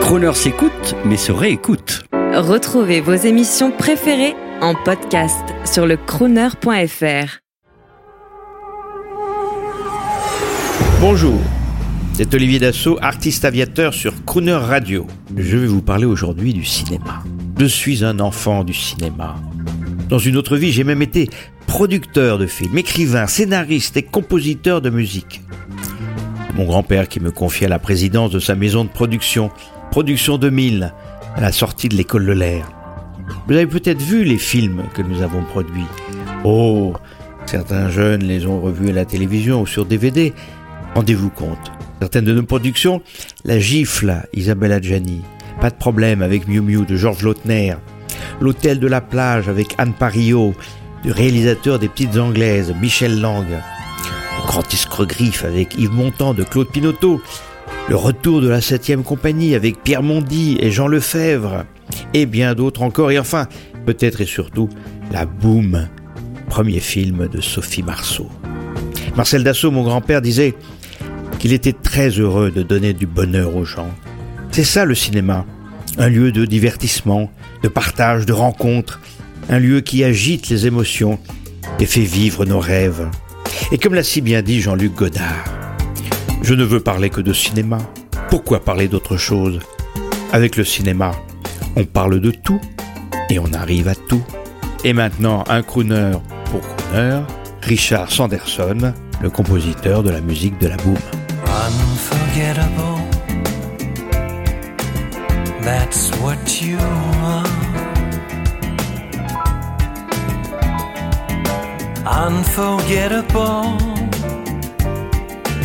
Croner s'écoute, mais se réécoute. Retrouvez vos émissions préférées en podcast sur le crooner.fr. Bonjour, c'est Olivier Dassault, artiste aviateur sur Crooner Radio. Je vais vous parler aujourd'hui du cinéma. Je suis un enfant du cinéma. Dans une autre vie, j'ai même été producteur de films, écrivain, scénariste et compositeur de musique. Mon grand-père qui me confiait la présidence de sa maison de production, Production 2000, à la sortie de l'école de l'air. Vous avez peut-être vu les films que nous avons produits. Oh, certains jeunes les ont revus à la télévision ou sur DVD. Rendez-vous compte. Certaines de nos productions, La Gifle, Isabelle Adjani, Pas de problème avec Miu Miu de Georges Lautner, L'Hôtel de la plage avec Anne Parillo, du réalisateur des Petites Anglaises, Michel Lang, Le Grand Escregriffe avec Yves Montand de Claude Pinoteau, Le Retour de la Septième Compagnie avec Pierre Mondy et Jean Lefebvre, et bien d'autres encore, et enfin, peut-être et surtout, La Boum, premier film de Sophie Marceau. Marcel Dassault, mon grand-père, disait qu'il était très heureux de donner du bonheur aux gens. C'est ça le cinéma, un lieu de divertissement, de partage, de rencontre, un lieu qui agite les émotions et fait vivre nos rêves. Et comme l'a si bien dit Jean-Luc Godard, je ne veux parler que de cinéma. Pourquoi parler d'autre chose? Avec le cinéma, on parle de tout et on arrive à tout. Et maintenant, un crooner pour crooner, Richard Sanderson, le compositeur de la musique de la boom. Unforgettable,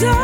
die